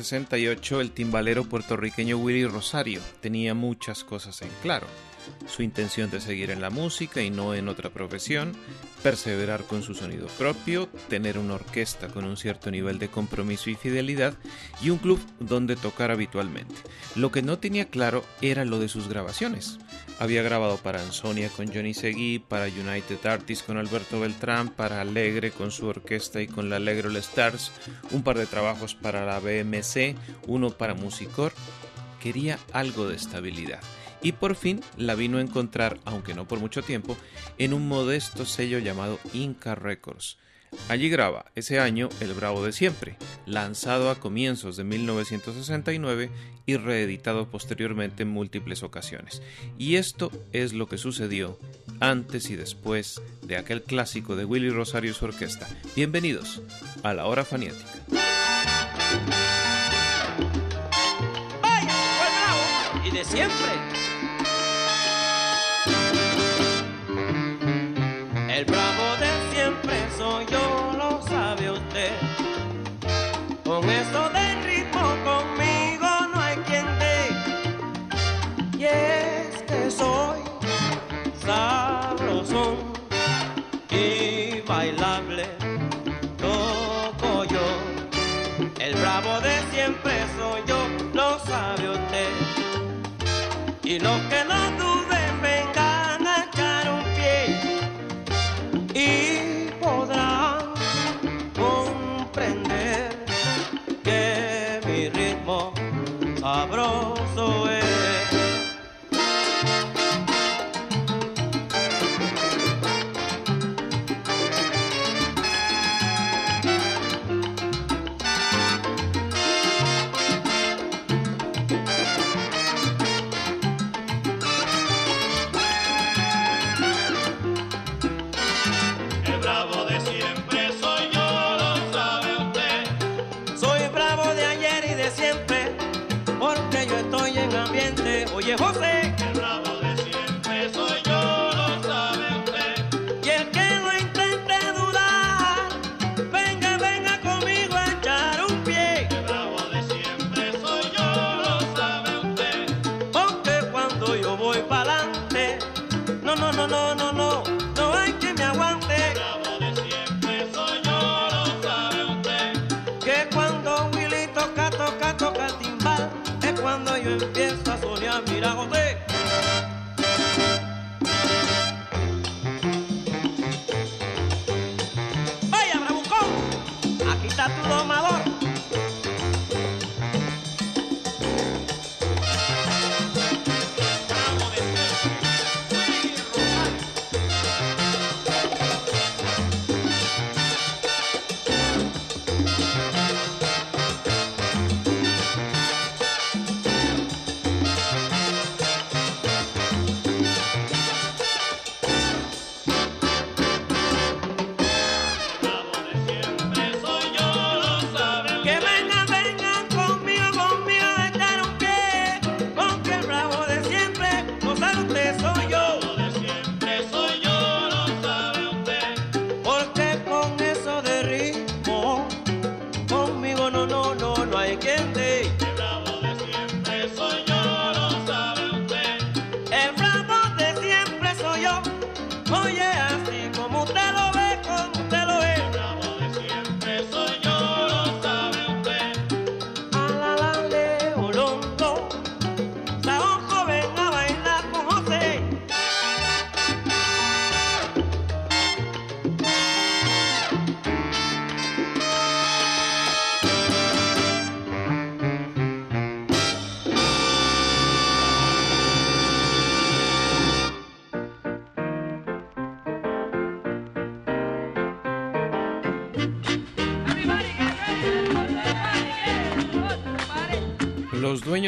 1968, el timbalero puertorriqueño Willy Rosario tenía muchas cosas en claro. Su intención de seguir en la música y no en otra profesión, perseverar con su sonido propio, tener una orquesta con un cierto nivel de compromiso y fidelidad y un club donde tocar habitualmente. Lo que no tenía claro era lo de sus grabaciones. Había grabado para Ansonia con Johnny Seguí, para United Artists con Alberto Beltrán, para Alegre con su orquesta y con la Allegro All Stars, un par de trabajos para la BMC, uno para Musicor. Quería algo de estabilidad y por fin la vino a encontrar, aunque no por mucho tiempo, en un modesto sello llamado Inca Records. Allí graba ese año El Bravo de Siempre, lanzado a comienzos de 1969 y reeditado posteriormente en múltiples ocasiones. Y esto es lo que sucedió antes y después de aquel clásico de Willy Rosario y su orquesta. Bienvenidos a la hora faniática. Vaya, fue bravo y de siempre. El bravo de siempre soy yo, lo sabe usted. Con eso de ritmo conmigo no hay quien dé. Y es que soy sabrosón y bailable. Toco yo. El bravo de siempre soy yo, lo sabe usted. Y los que no José. Cuando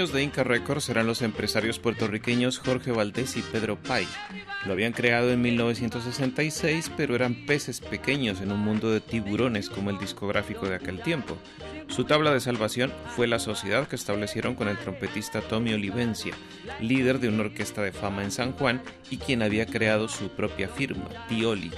dueños de Inca Records eran los empresarios puertorriqueños Jorge Valdés y Pedro Pay. Lo habían creado en 1966, pero eran peces pequeños en un mundo de tiburones como el discográfico de aquel tiempo. Su tabla de salvación fue la sociedad que establecieron con el trompetista Tommy Olivencia, líder de una orquesta de fama en San Juan y quien había creado su propia firma, Tioli.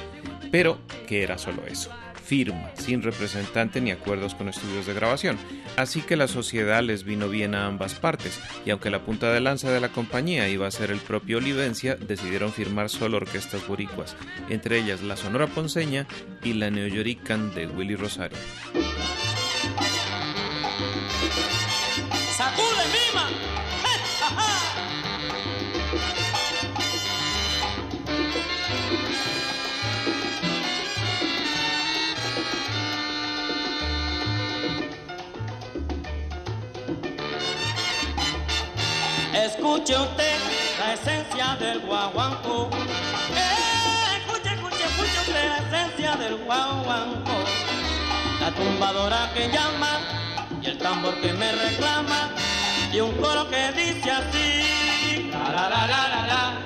Pero, ¿qué era solo eso? Firma, sin representante ni acuerdos con estudios de grabación, así que la sociedad les vino bien a ambas partes, y aunque la punta de lanza de la compañía iba a ser el propio Olivencia, decidieron firmar solo orquestas boricuas, entre ellas la Sonora Ponceña y la Neoyorican de Willy Rosario. Escuche usted la esencia del guaguanco. Eh, escuche, escuche, escuche usted la esencia del guaguanco. La tumbadora que llama y el tambor que me reclama y un coro que dice así. La la la la la la.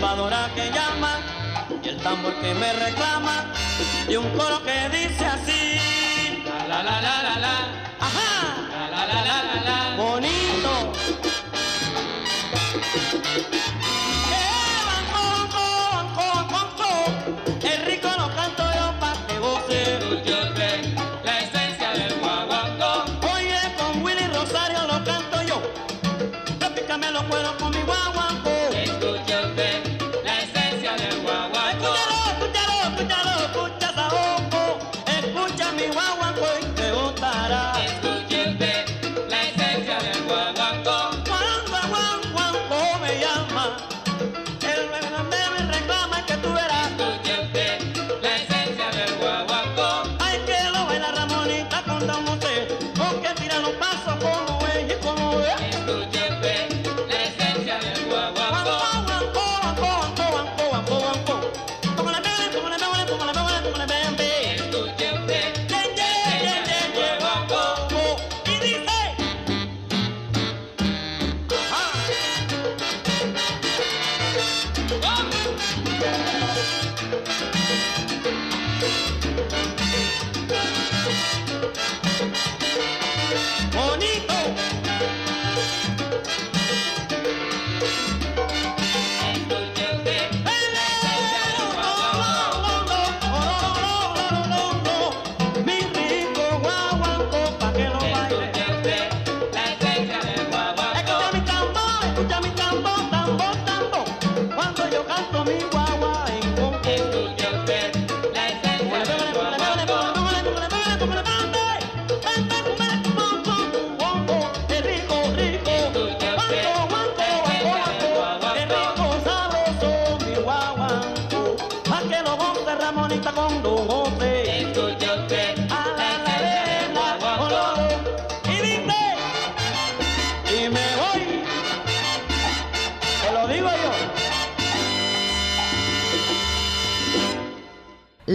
Tumbadora que llama y el tambor que me reclama y un coro que dice así. La la la la la. Ajá.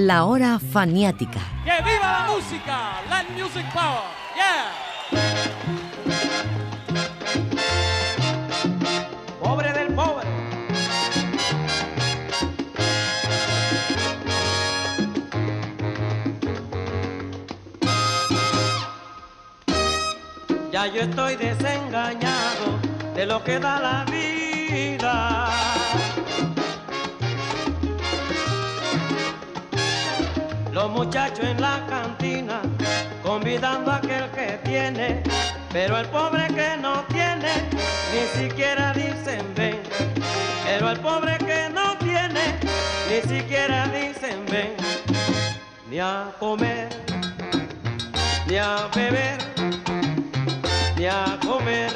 La hora faniática. ¡Que viva la música! Land Music Power! ¡Yeah! Pobre del pobre. Ya yo estoy desengañado de lo que da la vida. Muchachos en la cantina convidando a aquel que tiene, pero el pobre que no tiene ni siquiera dicen ven. Pero el pobre que no tiene ni siquiera dicen ven. Ni a comer, ni a beber, ni a comer,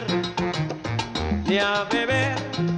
ni a beber.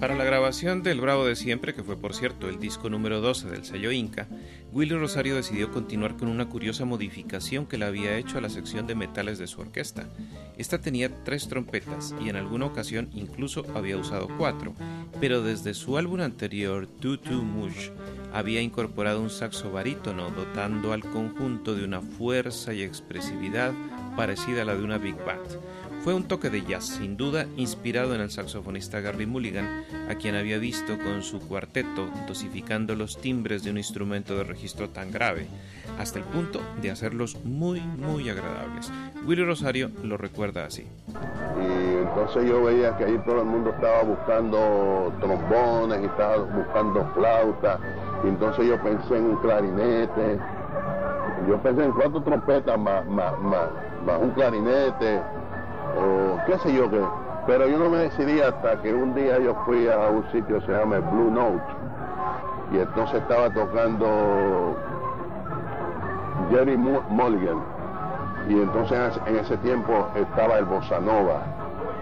Para la grabación del Bravo de Siempre, que fue por cierto el disco número 12 del sello Inca, Willy Rosario decidió continuar con una curiosa modificación que le había hecho a la sección de metales de su orquesta. Esta tenía tres trompetas y en alguna ocasión incluso había usado cuatro, pero desde su álbum anterior, Tutu Mush, había incorporado un saxo barítono dotando al conjunto de una fuerza y expresividad parecida a la de una big band. Fue un toque de jazz, sin duda inspirado en el saxofonista Gary Mulligan, a quien había visto con su cuarteto dosificando los timbres de un instrumento de registro tan grave, hasta el punto de hacerlos muy, muy agradables. Willy Rosario lo recuerda así. Y entonces yo veía que ahí todo el mundo estaba buscando trombones estaba buscando flautas. Y entonces yo pensé en un clarinete. Yo pensé en cuatro trompetas más, más, más, más un clarinete o qué sé yo qué. Pero yo no me decidí hasta que un día yo fui a un sitio que se llama Blue Note. Y entonces estaba tocando Jerry Mu- Mulligan. Y entonces en ese- tiempo estaba el bossa nova.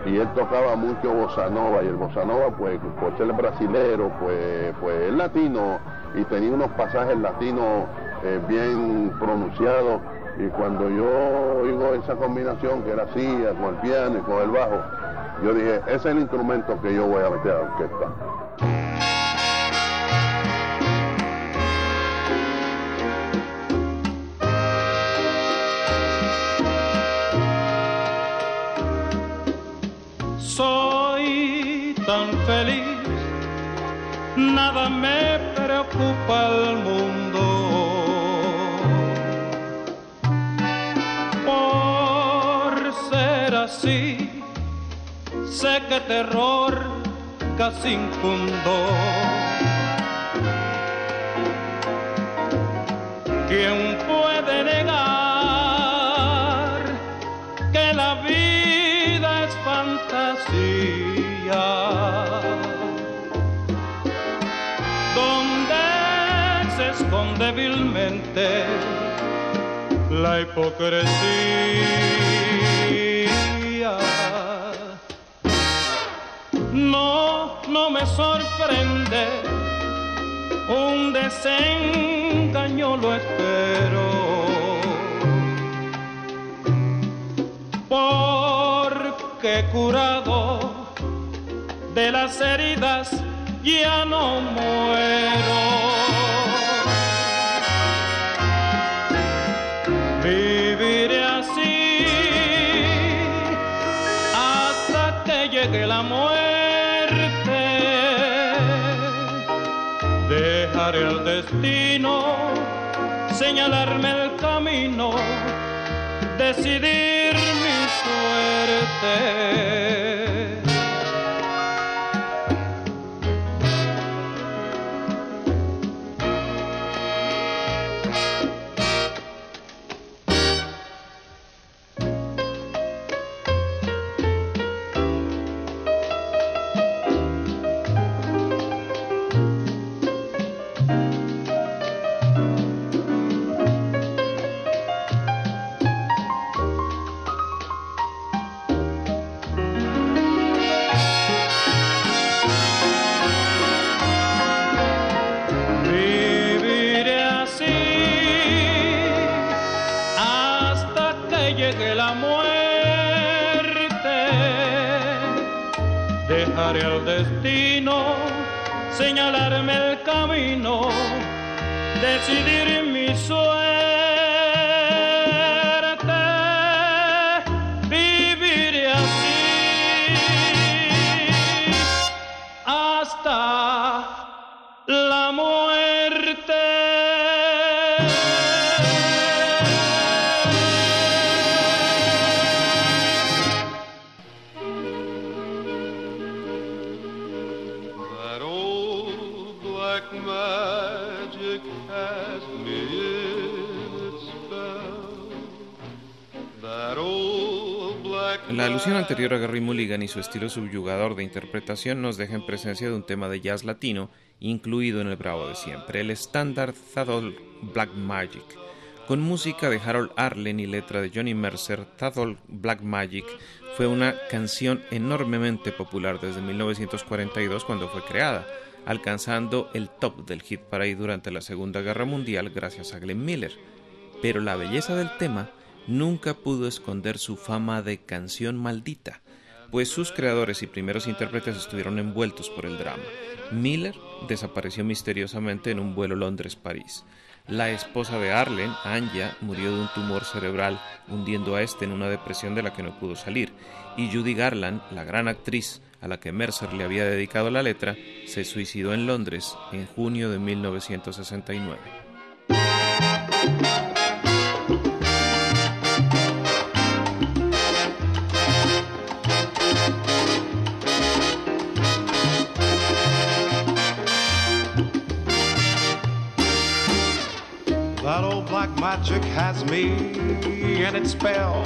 Y él tocaba mucho bossa nova. Y el bossa nova, pues, por ser brasilero, pues, pues es latino. Y tenía unos pasajes latinos eh, bien pronunciados. Y cuando yo oigo esa combinación que era así, con el piano y con el bajo, yo dije, ese es el instrumento que yo voy a meter a la orquesta. Soy tan feliz, nada me preocupa el mundo. Que terror casi infundo. ¿Quién puede negar que la vida es fantasía? Donde se esconde vilmente la hipocresía. Me sorprende, un desengaño lo espero. Porque curado de las heridas ya no muero. Destino señalarme el camino, decidir mi suerte. Dejaré al destino señalarme el camino, decidir mi suerte. Alusión anterior a Gary Mulligan y su estilo subyugador de interpretación nos deja en presencia de un tema de jazz latino incluido en el Bravo de siempre, el estándar Thadol Black Magic. Con música de Harold Arlen y letra de Johnny Mercer, Thadol Black Magic fue una canción enormemente popular desde 1942 cuando fue creada, alcanzando el top del hit parade durante la Segunda Guerra Mundial gracias a Glenn Miller. Pero la belleza del tema nunca pudo esconder su fama de canción maldita, pues sus creadores y primeros intérpretes estuvieron envueltos por el drama. Miller desapareció misteriosamente en un vuelo Londres-París. La esposa de Arlen, Anya, murió de un tumor cerebral, hundiendo a este en una depresión de la que no pudo salir, y Judy Garland, la gran actriz a la que Mercer le había dedicado la letra, se suicidó en Londres en junio de 1969. Magic has me in its spell.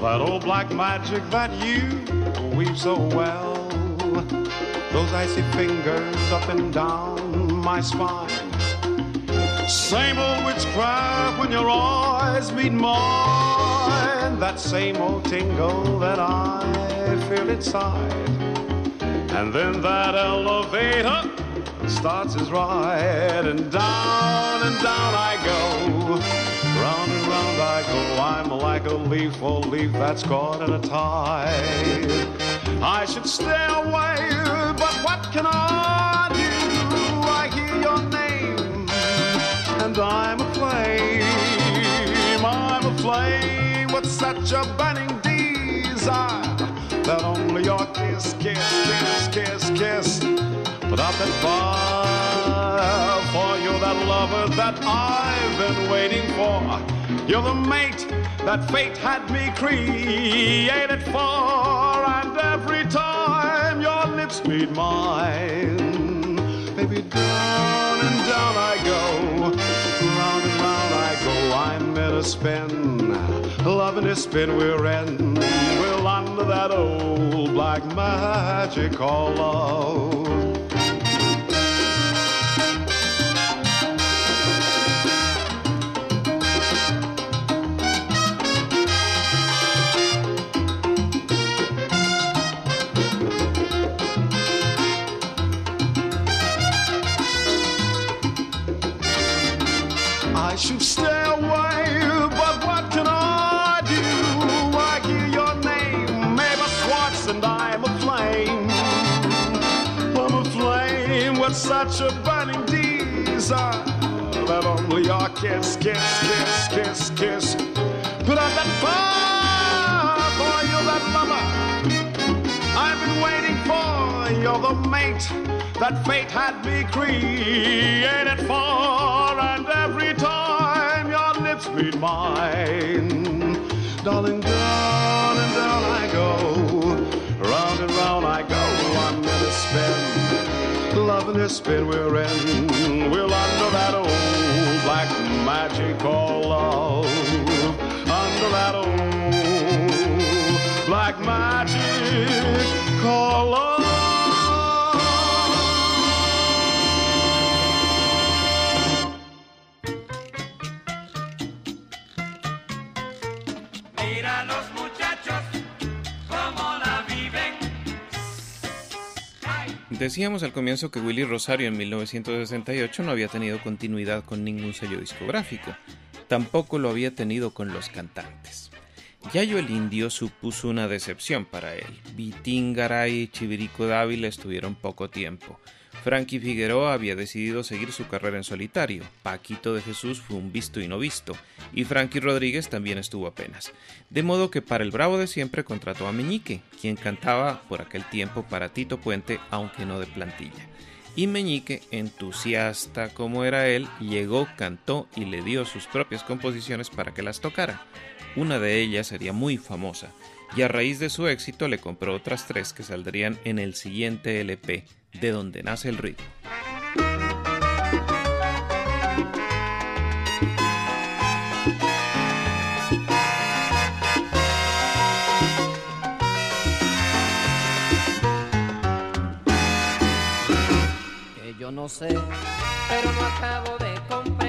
That old black magic that you weave so well. Those icy fingers up and down my spine. Same old witchcraft when your eyes meet mine. That same old tingle that I feel inside. And then that elevator starts his ride, and down and down I go. Round and round I go. I'm like a leaf, a leaf that's caught in a tide. I should stay away, but what can I do? I hear your name, and I'm aflame. I'm aflame with such a burning desire that only your kiss, kiss, kiss, kiss, kiss put out that fire for you, that lover that I've been waiting for. You're the mate that fate had me created for, and every time your lips meet mine, baby, down and down I A spin, loving a spin we're in. We're under that old black magic called love. Such a burning desire that only your kiss, kiss, kiss, kiss, kiss. Put out that fire for you, that lover. I've been waiting for. You're the mate that fate had me created for, and every time your lips meet mine, darling, in a spin we're in, we're under that old black magic called love, under that old black magic called love. Decíamos al comienzo que Willy Rosario en 1968 no había tenido continuidad con ningún sello discográfico. Tampoco lo había tenido con los cantantes. Yayo el Indio supuso una decepción para él. Vitín Garay y Chivirico Dávila estuvieron poco tiempo. Frankie Figueroa había decidido seguir su carrera en solitario. Paquito de Jesús fue un visto y no visto. Y Frankie Rodríguez también estuvo apenas. De modo que para el Bravo de siempre contrató a Meñique, quien cantaba por aquel tiempo para Tito Puente, aunque no de plantilla. Y Meñique, entusiasta como era él, llegó, cantó y le dio sus propias composiciones para que las tocara. Una de ellas sería muy famosa, y a raíz de su éxito le compró otras tres que saldrían en el siguiente LP, de donde nace el ritmo. que yo no sé, pero no acabo de comprender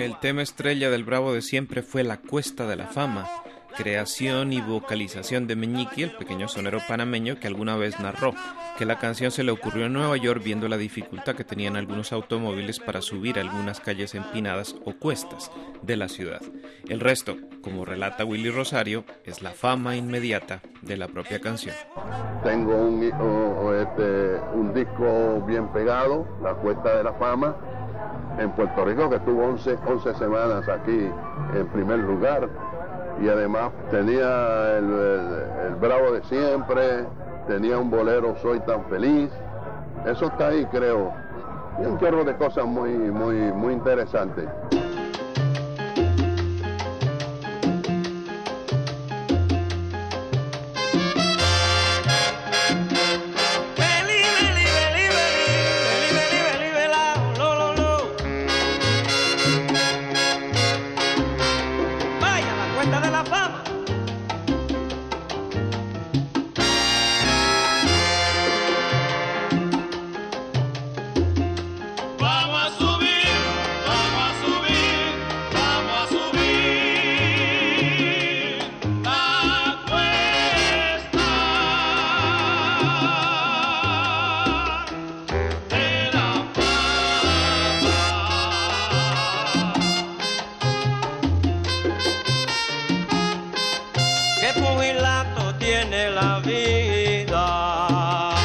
El tema estrella del Bravo de siempre fue La Cuesta de la Fama, creación y vocalización de Meñique, el pequeño sonero panameño que alguna vez narró que la canción se le ocurrió en Nueva York viendo la dificultad que tenían algunos automóviles para subir algunas calles empinadas o cuestas de la ciudad. El resto, como relata Willy Rosario, es la fama inmediata de la propia canción. Tengo un, un disco bien pegado, La Cuesta de la Fama, en Puerto Rico, que estuvo 11, 11 semanas aquí en primer lugar y además tenía el, bravo de siempre, tenía un bolero Soy tan feliz. Eso está ahí, creo. Y un chorro de cosas muy, muy, muy interesantes. tiene la vida.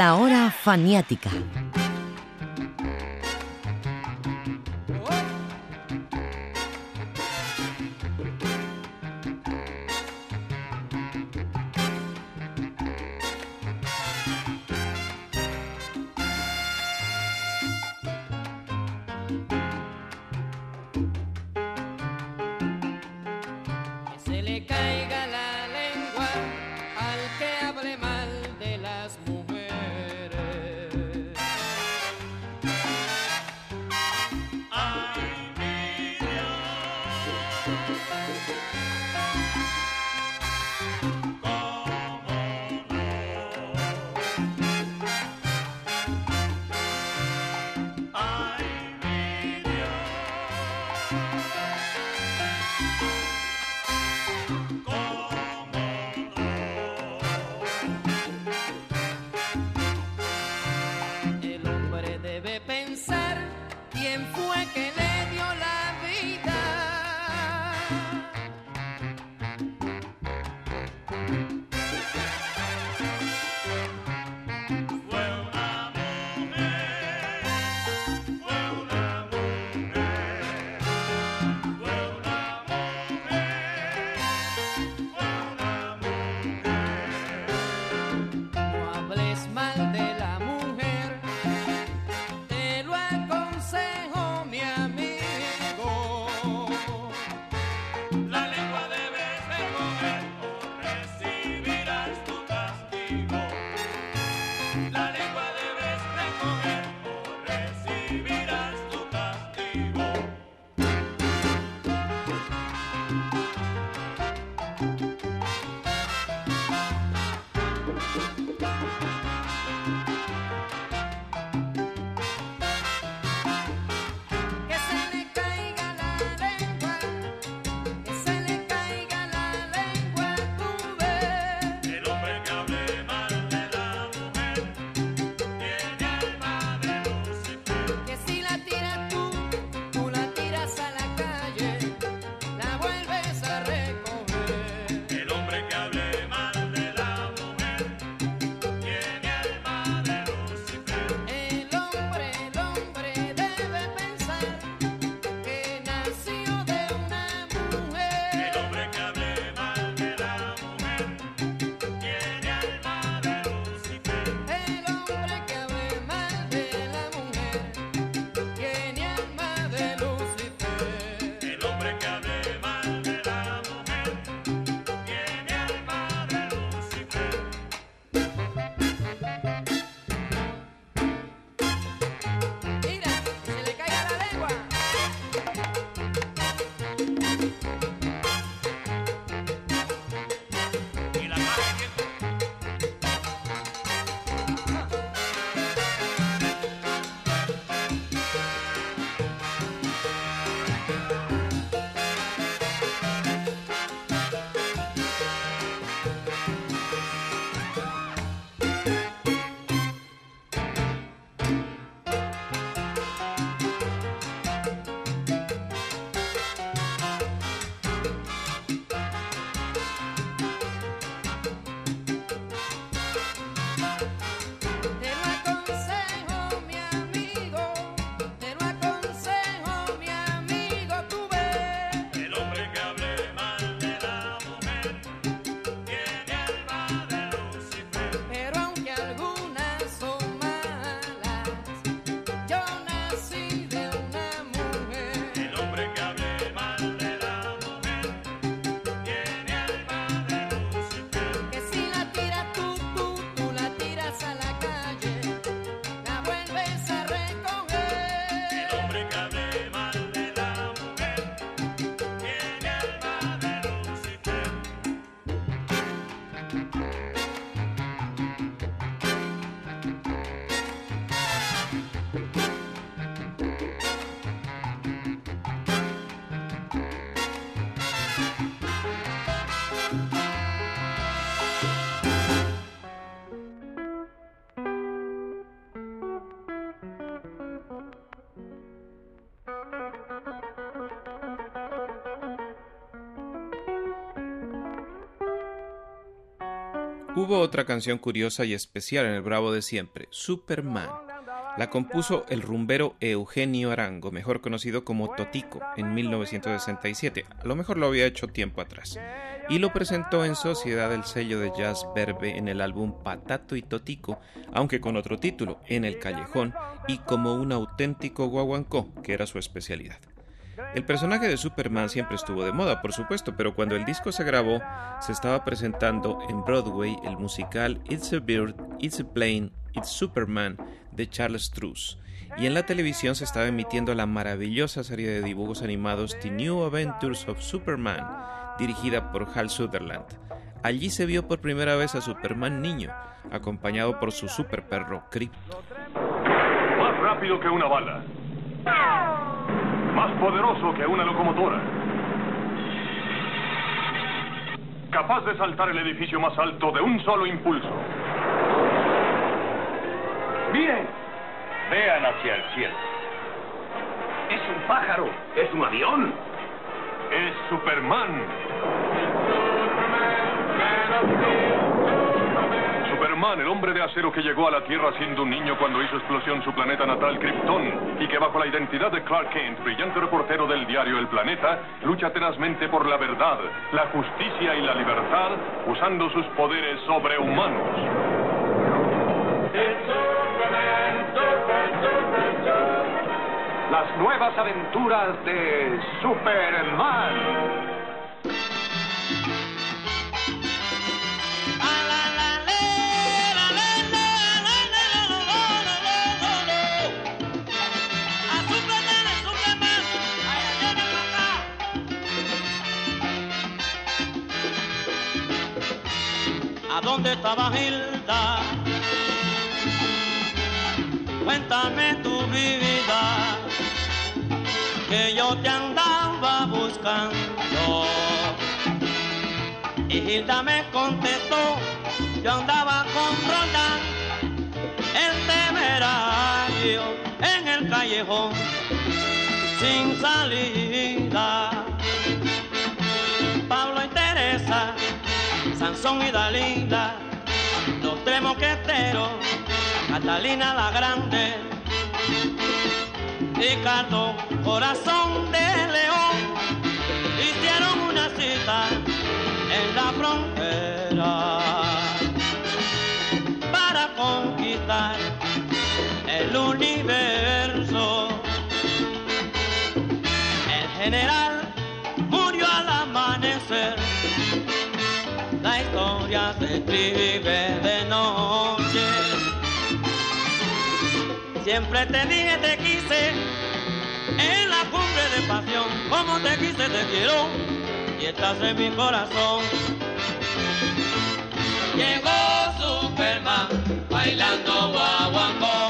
La hora faniática. Se le caiga Hubo otra canción curiosa y especial en el Bravo de siempre, Superman. La compuso el rumbero Eugenio Arango, mejor conocido como Totico, en 1967. A lo mejor lo había hecho tiempo atrás. Y lo presentó en sociedad del sello de jazz Verbe en el álbum Patato y Totico, aunque con otro título, En el Callejón, y como un auténtico guaguancó, que era su especialidad. El personaje de Superman siempre estuvo de moda, por supuesto, pero cuando el disco se grabó, se estaba presentando en Broadway el musical It's a Bird, It's a Plane, It's Superman de Charles Truss. Y en la televisión se estaba emitiendo la maravillosa serie de dibujos animados The New Adventures of Superman, dirigida por Hal Sutherland. Allí se vio por primera vez a Superman niño, acompañado por su super perro Krypto. Más rápido que una bala. Más poderoso que una locomotora. Capaz de saltar el edificio más alto de un solo impulso. Miren, vean hacia el cielo. Es un pájaro, es un avión. Es Superman. Superman, el hombre de acero que llegó a la Tierra siendo un niño cuando hizo explosión su planeta natal Krypton y que bajo la identidad de Clark Kent, brillante reportero del diario El Planeta, lucha tenazmente por la verdad, la justicia y la libertad usando sus poderes sobrehumanos. Las nuevas aventuras de Superman. ¿A dónde estaba Hilda? Cuéntame tu vida, que yo te andaba buscando. Y Hilda me contestó, yo andaba con Roldán, el temerario, en el callejón, sin salida. Sansón y los tres moqueteros, Catalina la Grande, Ricardo Corazón de León, hicieron una cita escribe de noche. Siempre te dije, te quise, en la cumbre de pasión. Como te quise, te quiero, y estás en mi corazón. Llegó Superman, bailando guaguancó.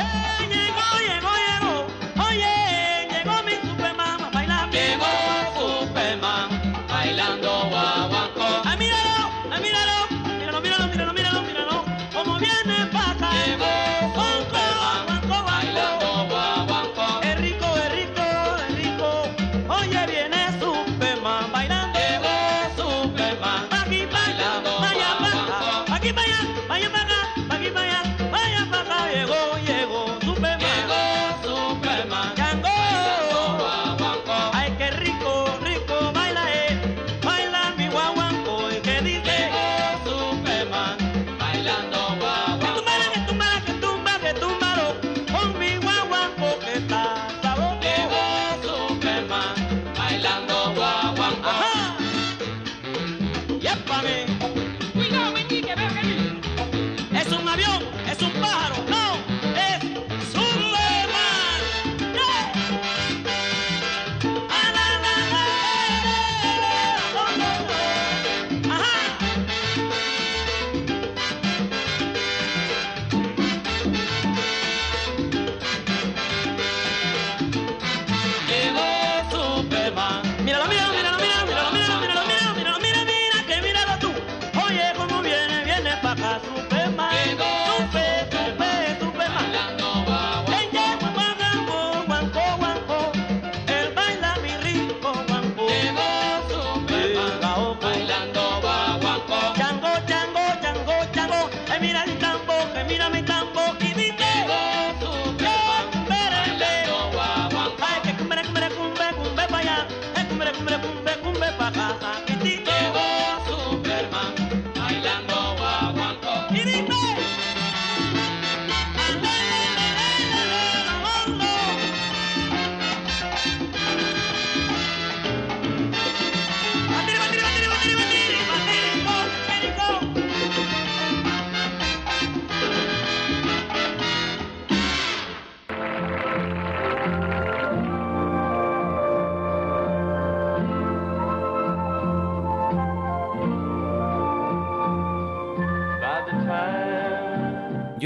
me pagaba.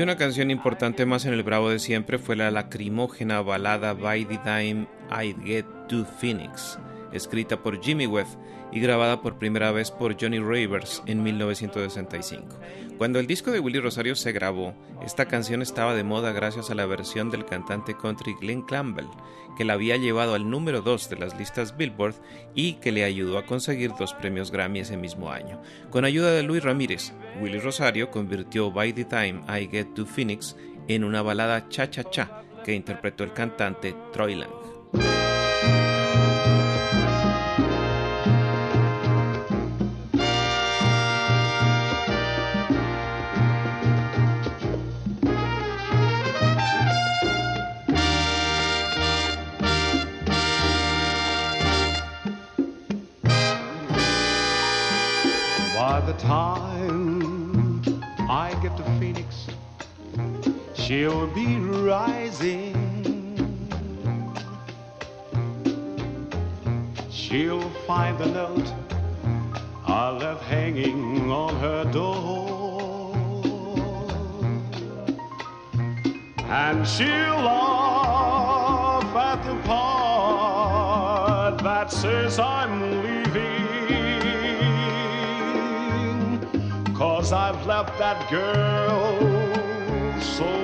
Una canción importante más en el Bravo de siempre fue la lacrimógena balada By the Time I Get to Phoenix, escrita por Jimmy Webb y grabada por primera vez por Johnny Rivers en 1965. Cuando el disco de Willy Rosario se grabó, esta canción estaba de moda gracias a la versión del cantante country Glenn Campbell, que la había llevado al número 2 de las listas Billboard y que le ayudó a conseguir dos premios Grammy ese mismo año. Con ayuda de Luis Ramírez, Willy Rosario convirtió By the Time I Get to Phoenix en una balada cha-cha-cha que interpretó el cantante Troy Lang. She'll be rising. She'll find the note I left hanging on her door. And she'll laugh at the part that says I'm leaving. Cause I've left that girl so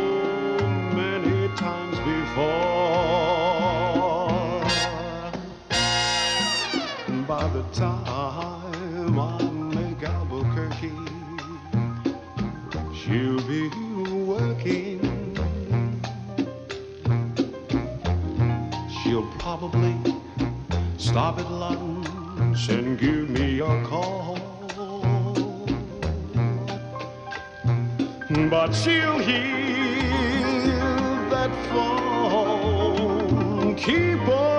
stop at lunch and give me a call. But she'll hear that phone keep on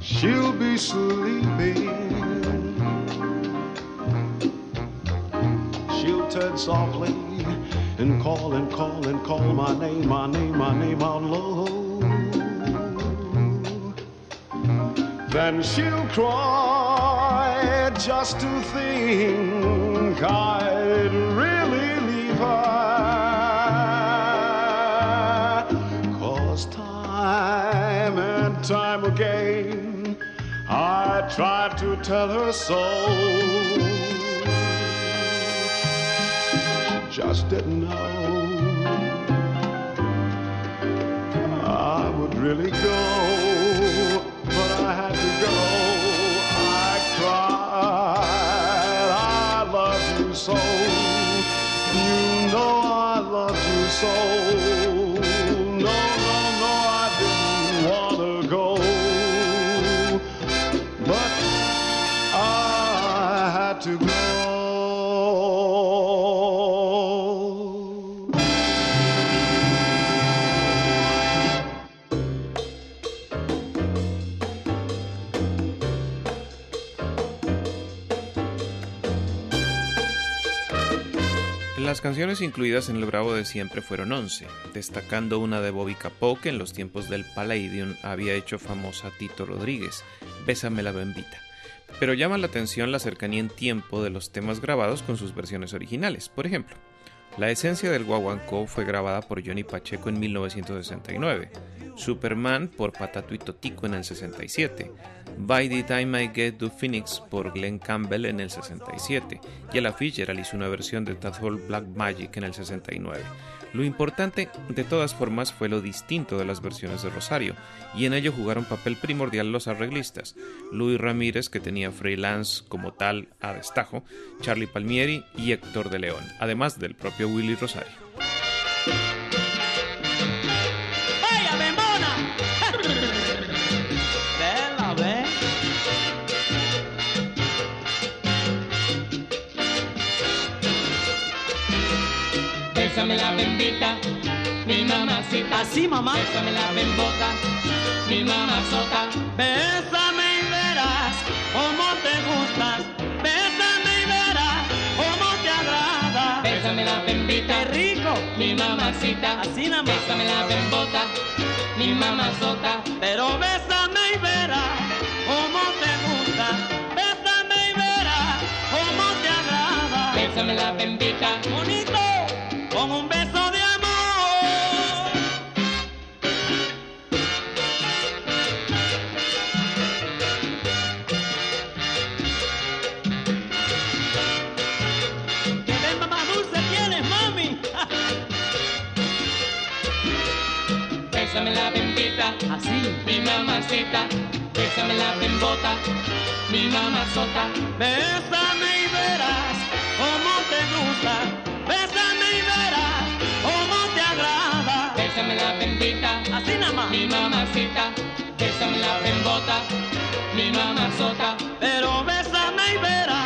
she'll be sleeping. She'll turn softly and call and call and call my name, my name, my name out low. Then she'll cry just to think I'd really leave her. Time again I tried to tell her so. She just didn't know I would really go, but I had to go. I cried, I love you so. You know I love you so. Canciones incluidas en el Bravo de siempre fueron 11, destacando una de Bobby Capó que en los tiempos del Palladium había hecho famosa Tito Rodríguez, Bésame la bembita. Pero llama la atención la cercanía en tiempo de los temas grabados con sus versiones originales. Por ejemplo, la esencia del guaguancó fue grabada por Johnny Pacheco en 1969, Superman por Patato y Totico en el 67, By the Time I Get to Phoenix por Glenn Campbell en el 67 y Ella Fitzgerald hizo una versión de Tadpole Black Magic en el 69. Lo importante, de todas formas, fue lo distinto de las versiones de Rosario, y en ello jugaron papel primordial los arreglistas, Luis Ramírez, que tenía freelance como tal a destajo, Charlie Palmieri y Héctor de León, además del propio Willy Rosario. Bésame la bendita, mi mamacita. Así, mamá. Bésame la bembota, mi mamazota. Bésame y verás cómo te gustas. Bésame y verás cómo te agrada. Bésame la bembita, ¡Qué rico! mi mamacita. Así nada más. Bésame la bembota, mi mamazota. Pero bésame y verás cómo te gusta. Bésame y verás cómo te agrada. Bésame la bembita, Bonito, con un beso de amor. Que bemba más dulce tienes, mami. bésame la bembita, Así. mi mamacita. Bésame la bembota, mi mamazota. Bésame mamacita. Bésame la bembota, mi mamazota. Pero bésame y verás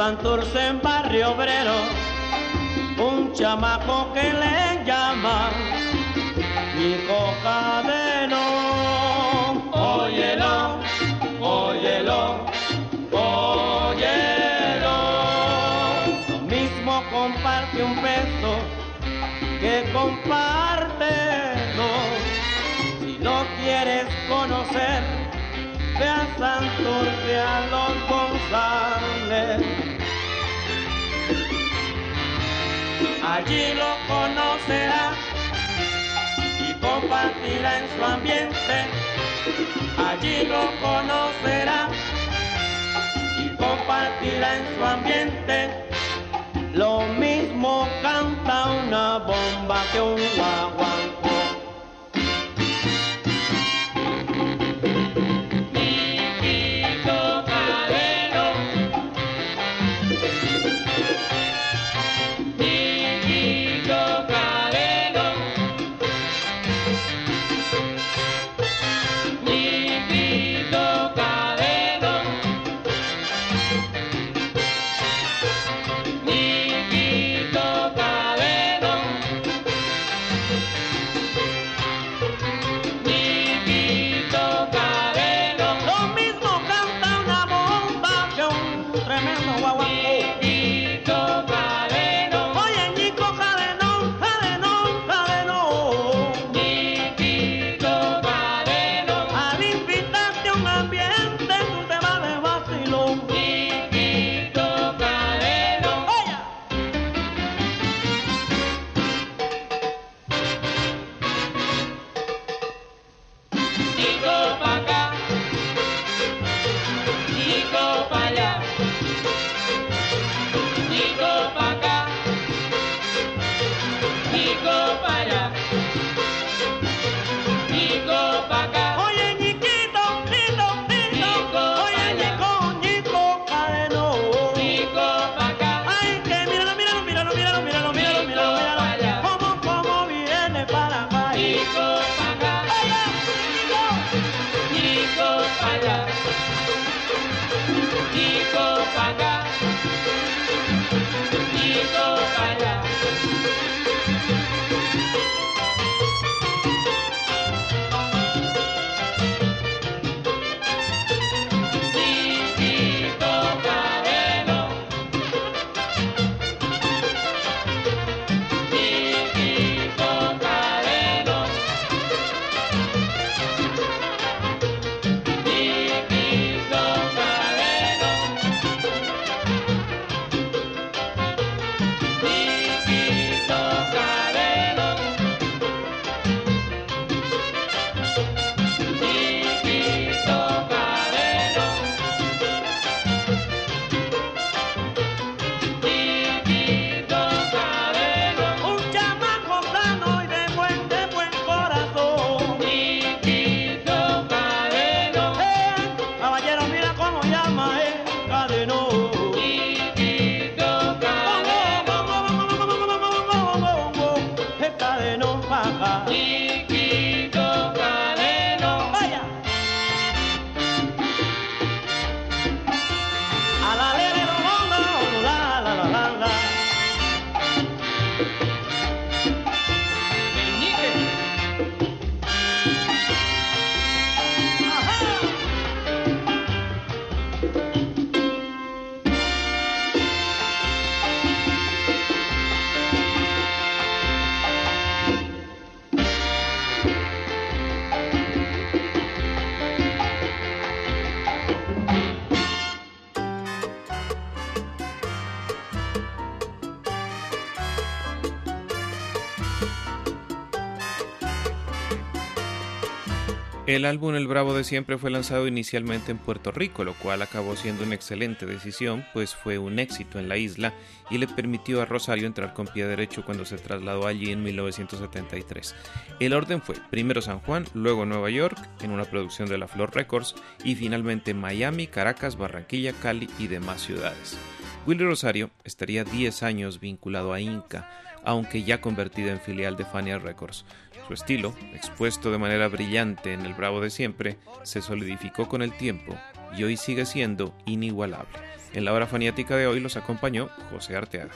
Santurce, en Barrio Obrero, un chamaco que le llaman Nico Cadenón. Óyelo, óyelo, óyelo. Lo mismo comparte un beso que comparte dos. Si lo quieres conocer, ve a Santurce a los Allí lo conocerás y compartirá en su ambiente, allí lo conocerá y compartirá en su ambiente. Lo mismo canta una bomba que un guaguancó. El álbum El Bravo de Siempre fue lanzado inicialmente en Puerto Rico, lo cual acabó siendo una excelente decisión, pues fue un éxito en la isla y le permitió a Rosario entrar con pie derecho cuando se trasladó allí en 1973. El orden fue primero San Juan, luego Nueva York, en una producción de la Flor Records, y finalmente Miami, Caracas, Barranquilla, Cali y demás ciudades. Willy Rosario estaría 10 años vinculado a Inca, aunque ya convertida en filial de Fania Records. Su estilo, expuesto de manera brillante en el Bravo de siempre, se solidificó con el tiempo y hoy sigue siendo inigualable. En la hora faniática de hoy los acompañó José Arteaga.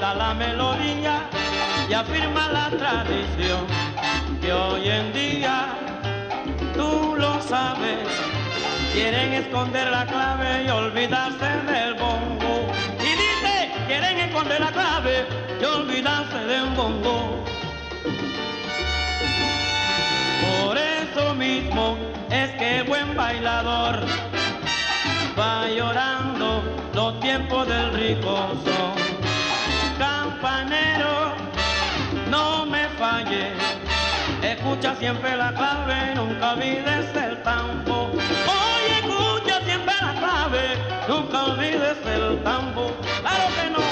la melodía y afirma la tradición que hoy en día, tú lo sabes, quieren esconder la clave y olvidarse del bongo. Y dice, quieren esconder la clave y olvidarse del bongo. Por eso mismo es que buen bailador va llorando los tiempos del rico son campanero, no me falle. Escucha siempre la clave, nunca olvides el tambo. Oye, escucha siempre la clave, nunca olvides el tambo. Claro que no.